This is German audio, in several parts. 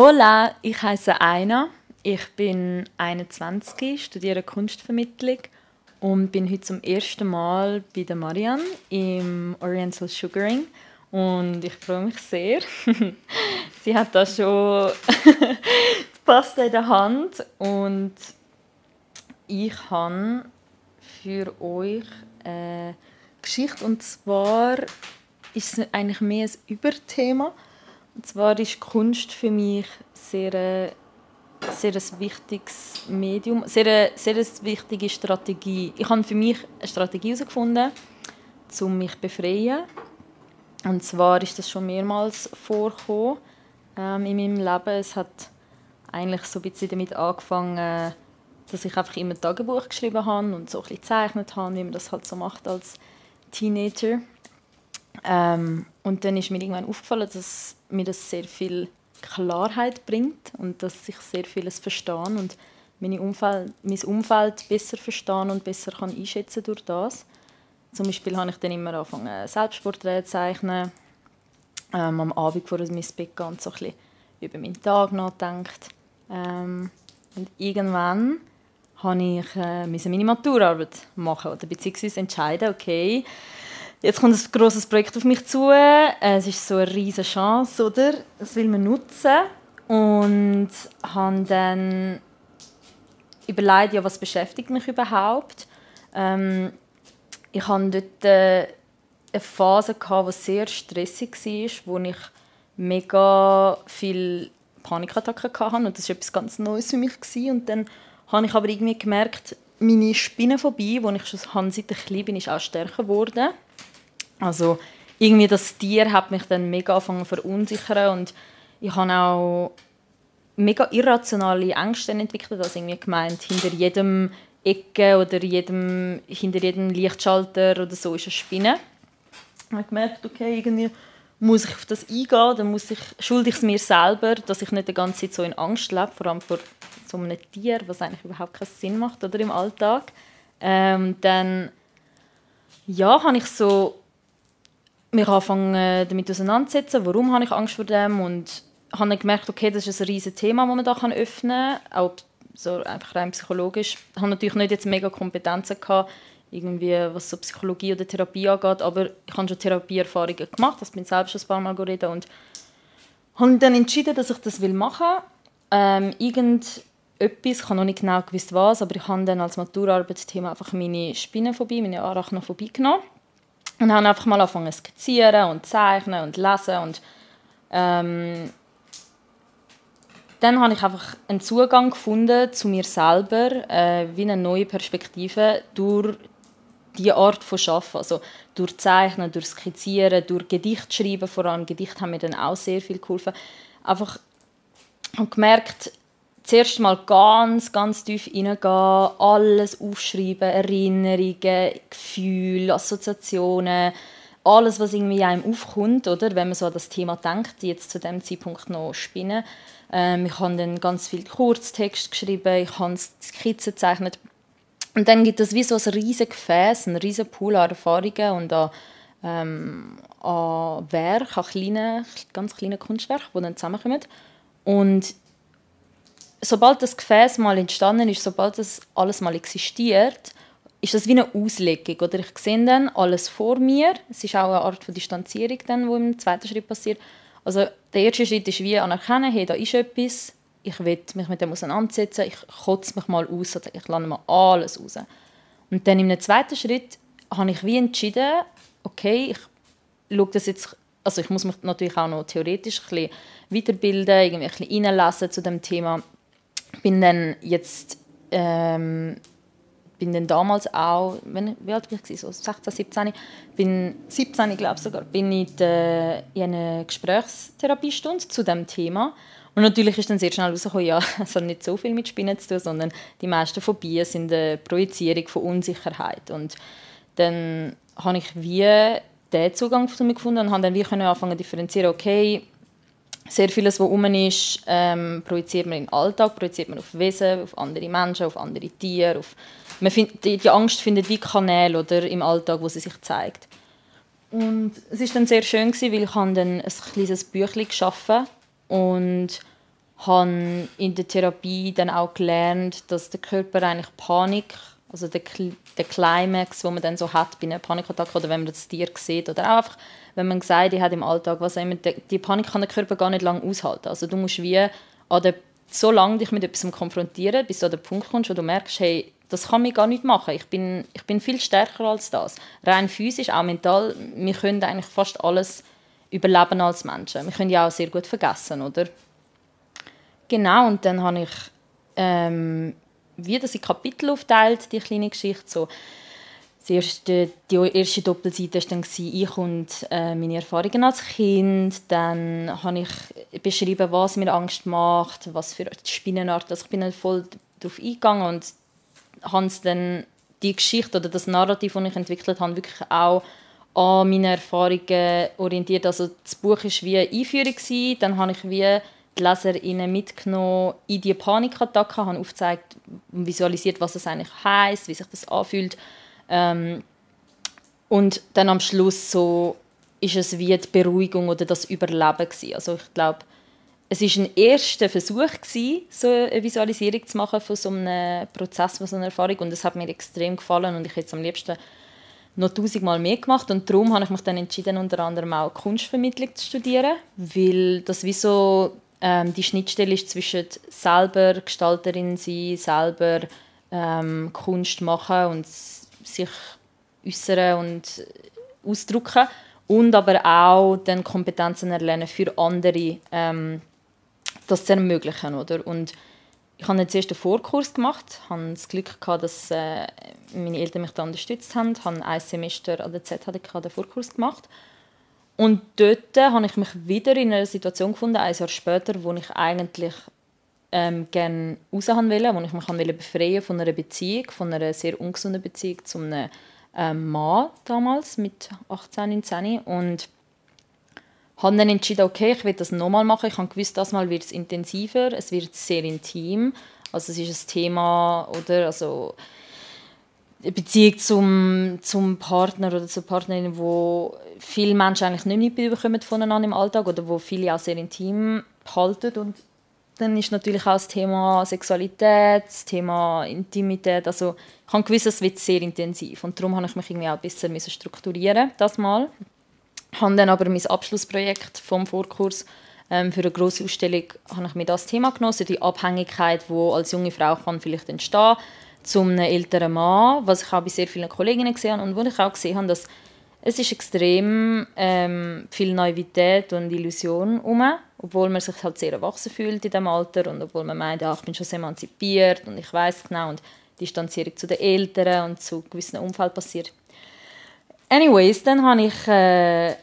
Hola, ich heiße Aina. Ich bin 21, studiere Kunstvermittlung und bin heute zum ersten Mal bei der Marianne im Oriental Sugaring und ich freue mich sehr. Sie hat da schon die Pasta in der Hand und ich habe für euch eine Geschichte und zwar ist es eigentlich mehr ein Überthema. Und zwar ist Kunst für mich sehr, äh, sehr ein wichtiges Medium, sehr, äh, sehr eine wichtige Strategie. Ich habe für mich eine Strategie herausgefunden, um mich zu befreien. Und zwar ist das schon mehrmals vorgekommen ähm, in meinem Leben. Es hat eigentlich so ein bisschen damit angefangen, dass ich einfach immer Tagebuch geschrieben habe und so ein bisschen gezeichnet habe, wie man das halt so macht als Teenager. Ähm, und dann ist mir irgendwann aufgefallen, dass mir das sehr viel Klarheit bringt und dass ich sehr vieles verstehe und meine Umfeld, mein Umfeld besser verstehen und besser kann einschätzen durch das. Zum Beispiel habe ich dann immer angefangen, Selbstporträts zu zeichnen, ähm, am Abend vor mein Bett gehen und so ein bisschen über meinen Tag nachdenkt. Ähm, und irgendwann habe ich äh, meine Maturarbeit machen oder beziehungsweise entscheiden, okay, Jetzt kommt ein grosses Projekt auf mich zu. Es ist so eine riesige Chance, oder? Das will man nutzen. Und habe dann überlegt, ja, was beschäftigt mich überhaupt. Ähm, ich hatte dort äh, eine Phase, die sehr stressig war, wo ich mega viel Panikattacken hatte. Und das war etwas ganz Neues für mich. Und dann habe ich aber irgendwie gemerkt, meine Spinnenphobie, die ich schon seit ich klein bin, ist auch stärker geworden. Also irgendwie das Tier hat mich dann mega angefangen verunsichern und ich habe auch mega irrationale Ängste entwickelt, also irgendwie gemeint, hinter jedem Ecke oder jedem, hinter jedem Lichtschalter oder so ist eine Spinne. Ich habe gemerkt, okay, irgendwie muss ich auf das eingehen, dann muss ich, schulde ich es mir selber, dass ich nicht die ganze Zeit so in Angst lebe, vor allem vor so einem Tier, was eigentlich überhaupt keinen Sinn macht oder im Alltag. Ähm, dann ja, habe ich so mich angefangen äh, damit auseinanderzusetzen, warum habe ich Angst vor dem? Und habe dann gemerkt, okay, das ist ein riesiges Thema, das man da öffnen kann, auch so einfach rein psychologisch. Ich habe natürlich nicht jetzt mega Kompetenzen gehabt, irgendwie, was so Psychologie oder Therapie angeht, aber ich habe schon Therapieerfahrungen gemacht, das bin selbst schon ein paar Mal geredet. Und habe dann entschieden, dass ich das machen. Will. Ähm, irgendetwas, ich habe noch nicht genau gewusst was, aber ich habe dann als Maturarbeitsthema einfach meine Spinnenphobie, meine Arachnophobie genommen und habe einfach mal angefangen zu skizzieren und zeichnen und lesen und ähm, dann habe ich einfach einen Zugang gefunden zu mir selber, äh, wie eine neue Perspektive durch die Art von Schaffen, also durch Zeichnen, durch Skizzieren, durch Gedicht schreiben, vor allem Gedicht haben mir dann auch sehr viel geholfen. Einfach und gemerkt, zuerst mal ganz, ganz tief hineingehen, alles aufschreiben, Erinnerungen, Gefühle, Assoziationen, alles, was irgendwie einem aufkommt, oder? wenn man so an das Thema denkt, jetzt zu dem Zeitpunkt noch spinnen. Ähm, ich habe dann ganz viel Kurztext geschrieben, ich habe Skizzen gezeichnet. Und dann gibt es wie so ein riesiges Gefäß, ein riesiger Pool an Erfahrungen und an, ähm, an Werken, an kleinen, ganz kleinen Kunstwerken, die dann zusammenkommen. Und sobald das Gefäß mal entstanden ist, sobald das alles mal existiert, ist das wie eine Auslegung. Oder ich sehe dann alles vor mir. Es ist auch eine Art von Distanzierung, dann, die im zweiten Schritt passiert. Also der erste Schritt ist wie anerkennen, hey, da ist etwas, ich will mich mit dem auseinandersetzen, ich kotze mich mal aus, also ich lande mal alles raus. Und dann im zweiten Schritt habe ich wie entschieden, okay, ich schaue das jetzt, also ich muss mich natürlich auch noch theoretisch ein bisschen weiterbilden, irgendwie ein bisschen zu dem Thema bin dann jetzt ähm, bin dann damals auch, wenn, wie alt war ich, so 16, 17, bin 17, glaube sogar, bin ich in, in einer Gesprächstherapiestunde zu dem Thema. Und natürlich ist dann sehr schnell rausgekommen, ja, es hat nicht so viel mit Spinnen zu tun, sondern die meisten Phobien sind eine Projizierung von Unsicherheit. Und dann habe ich wie den Zugang zu mir gefunden und habe dann wie anfangen zu differenzieren, okay, sehr vieles, was rum ist, ähm, projiziert man in den Alltag, projiziert man auf Wesen, auf andere Menschen, auf andere Tiere. Auf man find, die, die, Angst findet wie Kanäle oder, im Alltag, wo sie sich zeigt. Und es war dann sehr schön, gewesen, weil ich dann ein kleines Büchlein geschaffen und habe in der Therapie dann auch gelernt, dass der Körper eigentlich Panik, also der, der Climax, wo man dann so hat bei einer Panikattacke oder wenn man das Tier sieht oder auch einfach, wenn man gesagt hat im Alltag, was immer, die Panik kann der Körper gar nicht lange aushalten. Also du musst wie an so lange dich mit etwas konfrontieren, bis du an den Punkt kommst, wo du merkst, hey, das kann mich gar nicht machen. Ich bin, ich bin viel stärker als das. Rein physisch, auch mental, wir können eigentlich fast alles überleben als Menschen. Wir können ja auch sehr gut vergessen, oder? Genau, und dann habe ich ähm, wie das in Kapitel aufteilt, die kleine Geschichte. So, die erste, die erste Doppelseite war dann ich und äh, meine Erfahrungen als Kind. Dann habe ich beschrieben, was mir Angst macht, was für Spinnenart. Also ich bin dann voll darauf eingegangen und habe dann die Geschichte oder das Narrativ, das ich entwickelt habe, wirklich auch an meine Erfahrungen orientiert. Also das Buch war wie eine Einführung. Dann habe ich wie die LeserInnen mitgenommen in die Panikattacke, habe aufgezeigt und visualisiert, was es eigentlich heißt, wie sich das anfühlt. Ähm, und dann am Schluss so ist es wie die Beruhigung oder das Überleben gewesen. Also ich glaube, es ist ein erster Versuch gewesen, so eine Visualisierung zu machen von so einem Prozess, von so einer Erfahrung und es hat mir extrem gefallen und ich hätte es am liebsten noch tausendmal mehr gemacht und darum habe ich mich dann entschieden, unter anderem auch Kunstvermittlung zu studieren, weil das wie so ähm, die Schnittstelle ist zwischen selber Gestalterin sein, selber ähm, Kunst machen und sich äußern und ausdrücken und aber auch dann Kompetenzen erlernen für andere, ähm, das zu ermöglichen, oder? Und ich habe jetzt erst einen Vorkurs gemacht, habe das Glück gehabt, dass äh, meine Eltern mich da unterstützt haben, habe ein Semester an der ZHDK den Vorkurs gemacht und dort habe ich mich wieder in einer Situation gefunden, ein Jahr später, wo ich eigentlich ähm, gerne raus wollte, wo ich mich wollte befreien von einer Beziehung, von einer sehr ungesunden Beziehung zu einem ähm, Mann damals mit 18, 19 und habe dann entschieden, okay, ich will das nochmal machen. Ich habe gewusst, das Mal wird es intensiver, es wird sehr intim. Also es ist ein Thema, oder, also Beziehung zum, zum Partner oder zur Partnerin, wo viele Menschen eigentlich nicht mitbekommen voneinander im Alltag oder wo viele auch sehr intim halten. Und dann ist natürlich auch das Thema Sexualität, das Thema Intimität, also ich habe gewusst, es wird sehr intensiv. Und darum habe ich mich irgendwie auch ein bisschen strukturieren das mal. Ich habe dann aber mein Abschlussprojekt vom Vorkurs ähm, für eine grosse Ausstellung habe ich mir das Thema genossen, die Abhängigkeit, wo als junge Frau kann vielleicht entstehen zu einem älteren Mann, was ich auch bei sehr vielen Kolleginnen gesehen habe und wo ich auch gesehen habe, dass es ist extrem ähm, viel Naivität und Illusion um, obwohl man sich halt sehr erwachsen fühlt in diesem Alter und obwohl man meint, ja, ich bin schon emanzipiert und ich weiß genau und die Distanzierung zu den Eltern und zu gewissen Umfeld passiert. Anyways, dann habe ich äh,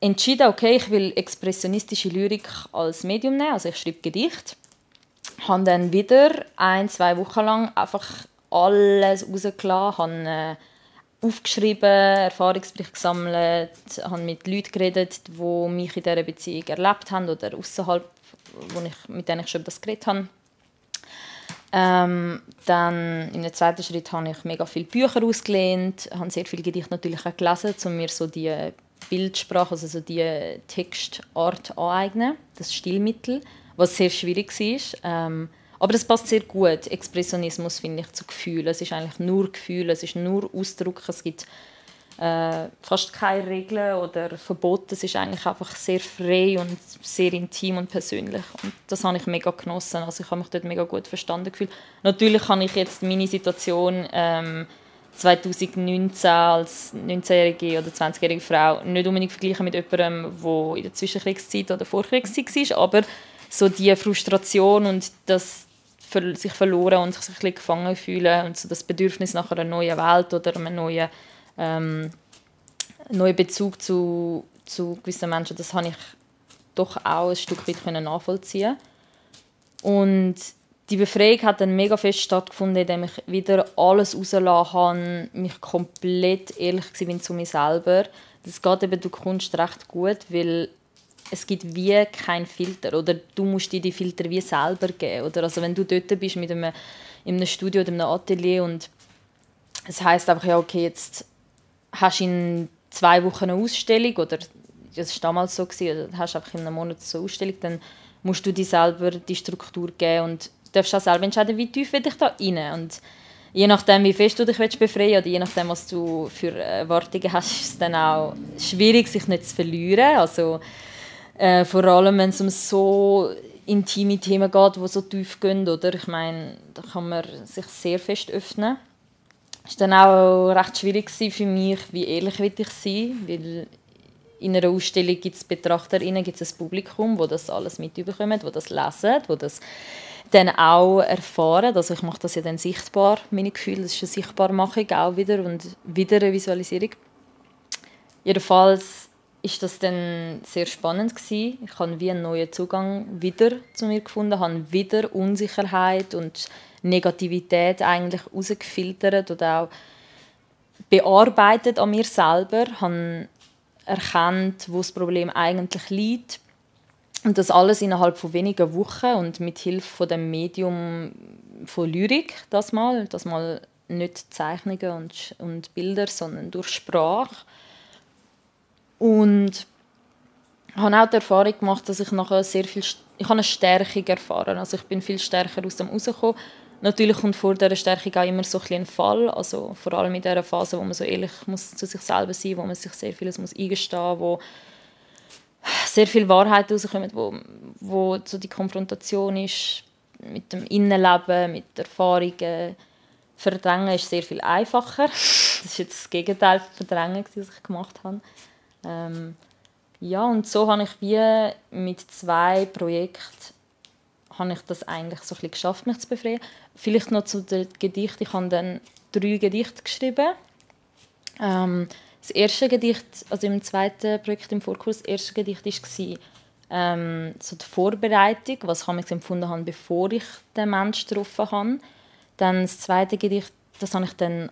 entschieden, okay, ich will expressionistische Lyrik als Medium nehmen, also ich schreibe Gedicht. Habe dann wieder ein, zwei Wochen lang einfach alles rausgelassen, habe äh, aufgeschrieben, Erfahrungsberichte gesammelt, habe mit Leuten geredet, die mich in dieser Beziehung erlebt haben oder außerhalb, mit denen ich schon das geredet habe. Ähm, dann im zweiten Schritt habe ich mega viele Bücher ausgelehnt, habe sehr viele Gedichte natürlich auch gelesen, um mir so die Bildsprache, also so die Textart aneignen, das Stilmittel, was sehr schwierig war. Ähm, aber das passt sehr gut. Expressionismus finde ich zu Gefühlen. Es ist eigentlich nur Gefühl, es ist nur Ausdruck. Es gibt äh, fast keine Regeln oder Verbote. Es ist eigentlich einfach sehr frei und sehr intim und persönlich. Und das habe ich mega genossen. Also ich habe mich dort mega gut verstanden gefühlt. Natürlich kann ich jetzt meine Situation ähm, 2019 als 19-jährige oder 20-jährige Frau nicht unbedingt vergleichen mit jemandem, der in der Zwischenkriegszeit oder Vorkriegszeit war, aber so die Frustration und das sich verloren und sich ein gefangen fühlen und so das Bedürfnis nach einer neuen Welt oder einem neuen, ähm, neuen Bezug zu, zu gewissen Menschen, das habe ich doch auch ein Stück weit nachvollziehen und die Befreiung hat dann mega fest stattgefunden, indem ich wieder alles rausgelassen habe, mich komplett ehrlich war zu mir selber. Das geht eben durch Kunst recht gut, weil es gibt wie kein Filter oder du musst dir die Filter wie selber geben oder also wenn du dort bist mit einem in einem Studio oder einem Atelier und es heißt einfach ja okay jetzt hast du in zwei Wochen eine Ausstellung oder das war damals so gewesen, oder hast einfach in einem Monat so eine Ausstellung dann musst du dir selber die Struktur geben und darfst auch selber entscheiden, wie tief will ich da rein und je nachdem, wie fest du dich willst befreien oder je nachdem, was du für Erwartungen hast, ist es dann auch schwierig, sich nicht zu verlieren. Also äh, vor allem, wenn es um so intime Themen geht, die so tief gehen, oder? Ich meine, da kann man sich sehr fest öffnen. Es war dann auch recht schwierig für mich, wie ehrlich will ich sein, weil in einer Ausstellung gibt es BetrachterInnen, gibt es ein Publikum, wo das alles mitbekommt, wo das lesen, wo das dann auch erfahren. Also ich mache das ja dann sichtbar, meine Gefühle. Das ist eine Sichtbarmachung auch wieder und wieder eine Visualisierung. Jedenfalls ist das dann sehr spannend gewesen. Ich habe wie einen neuen Zugang wieder zu mir gefunden, habe wieder Unsicherheit und Negativität eigentlich herausgefiltert und auch bearbeitet an mir selber, habe erkannt, wo das Problem eigentlich liegt und das alles innerhalb von wenigen Wochen und mit Hilfe von dem Medium von Lyrik, das mal, das mal nicht Zeichnungen und, und Bilder, sondern durch Sprache. Und habe auch die Erfahrung gemacht, dass ich nachher sehr viel, ich habe eine Stärkung erfahren. Also ich bin viel stärker aus dem rausgekommen. Natürlich kommt vor dieser Stärkung auch immer so ein, ein Fall, also vor allem in dieser Phase, wo man so ehrlich muss zu sich selber sein, wo man sich sehr vieles muss eingestehen, muss, sehr viel Wahrheit rauskommt, wo, wo so die Konfrontation ist mit dem Innenleben, mit Erfahrungen. Verdrängen ist sehr viel einfacher. Das ist jetzt das Gegenteil von Verdrängen, was ich gemacht habe. Ähm, ja, und so habe ich wie mit zwei Projekten habe ich das eigentlich so ein geschafft, mich zu befreien. Vielleicht noch zu den Gedichten. Ich habe dann drei Gedichte geschrieben. Ähm, das erste Gedicht, also im zweiten Projekt im Vorkurs, das erste Gedicht war ähm, so die Vorbereitung, was ich empfunden habe, bevor ich den Menschen getroffen habe. Dann das zweite Gedicht, das habe ich dann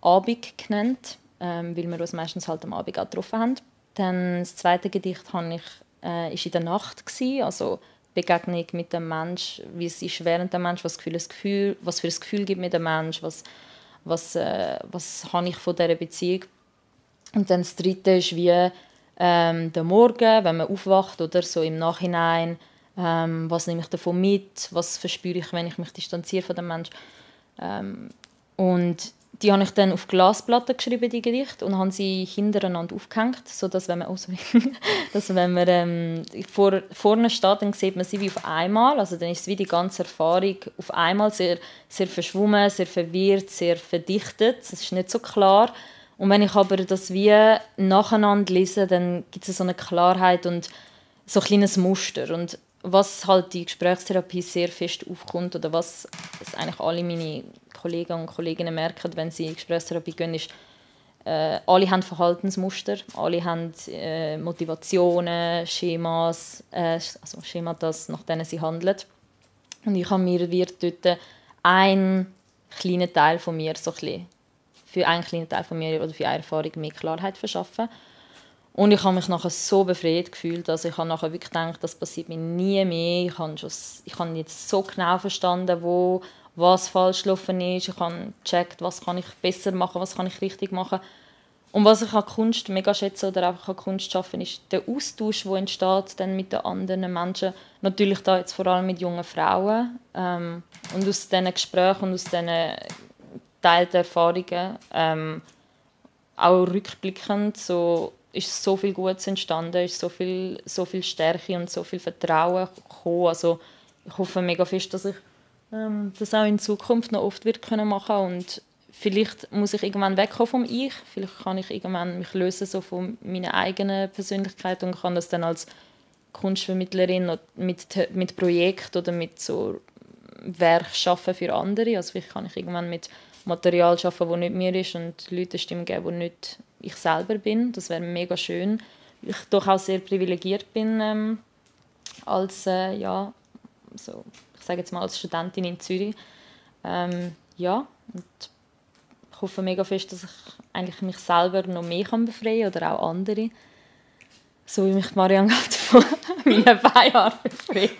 Abend genannt, ähm, weil wir uns meistens halt am Abend getroffen haben. Dann das zweite Gedicht habe ich, äh, ist in der Nacht, gewesen, also Begegnung mit dem Mensch, wie es ist während dem Mensch, was, Gefühl, das Gefühl, was für ein Gefühl gibt mit dem Mensch, was, was, äh, was habe ich von dieser Beziehung und dann das Dritte ist wie ähm, der Morgen, wenn man aufwacht oder so im Nachhinein. Ähm, was nehme ich davon mit? Was verspüre ich, wenn ich mich distanziere von dem Menschen? Ähm, und die habe ich dann auf Glasplatten geschrieben, die Gedichte, und habe sie hintereinander aufgehängt, sodass wenn man, oh dass wenn man ähm, vor, vorne steht, dann sieht man sie wie auf einmal. Also dann ist es wie die ganze Erfahrung auf einmal sehr, sehr verschwommen, sehr verwirrt, sehr verdichtet. Es ist nicht so klar. Und wenn ich aber das wie nacheinander lese, dann gibt es so eine Klarheit und so ein kleines Muster. Und was halt die Gesprächstherapie sehr fest aufkommt oder was eigentlich alle meine Kollegen und Kolleginnen merken, wenn sie in Gesprächstherapie gehen, ist, äh, alle haben Verhaltensmuster, alle haben äh, Motivationen, Schemas, äh, also Schematas, nach denen sie handeln. Und ich habe mir wird dort einen kleinen Teil von mir so ein für einen kleinen Teil von mir oder für eine Erfahrung mehr Klarheit verschaffen. Und ich habe mich nachher so befreit gefühlt, dass ich habe nachher wirklich gedacht, das passiert mir nie mehr. Ich habe, schon, ich habe jetzt so genau verstanden, wo was falsch gelaufen ist. Ich habe gecheckt, was kann ich besser machen, was kann ich richtig machen. Und was ich an Kunst mega schätze oder einfach an Kunst schaffen, ist der Austausch, der entsteht dann mit den anderen Menschen. Natürlich da jetzt vor allem mit jungen Frauen. Ähm, und aus diesen Gesprächen und aus diesen geteilten Erfahrungen. Ähm, auch rückblickend so ist so viel Gutes entstanden, ist so viel, so viel Stärke und so viel Vertrauen gekommen. Also ich hoffe mega fest, dass ich ähm, das auch in Zukunft noch oft wird können machen und vielleicht muss ich irgendwann wegkommen vom Ich, vielleicht kann ich irgendwann mich lösen so von meiner eigenen Persönlichkeit und kann das dann als Kunstvermittlerin mit, mit Projekt oder mit so Werk schaffen für andere. Also vielleicht kann ich irgendwann mit Material arbeiten, das nicht mir ist und Leute Stimmen geben, die nicht ich selber bin. Das wäre mega schön. Ich doch auch sehr privilegiert bin ähm, als, äh, ja, so, sage jetzt mal als Studentin in Zürich. Ähm, ja, und ich hoffe mega fest, dass ich eigentlich mich selber noch mehr kann befreien oder auch andere. So wie mich Marianne gerade von meinen Beinen befreit.